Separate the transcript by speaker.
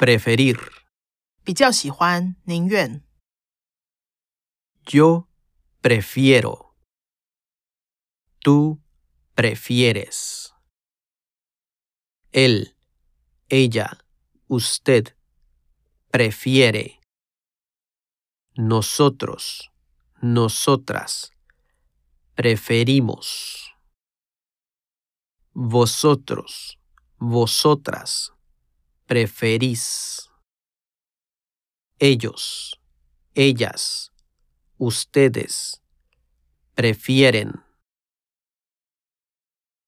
Speaker 1: preferir.
Speaker 2: 比较喜欢，宁愿。
Speaker 1: Yo prefiero. Tú prefieres. Él, ella, usted prefiere. Nosotros, nosotras preferimos. Vosotros, vosotras preferís. Ellos, ellas, ustedes prefieren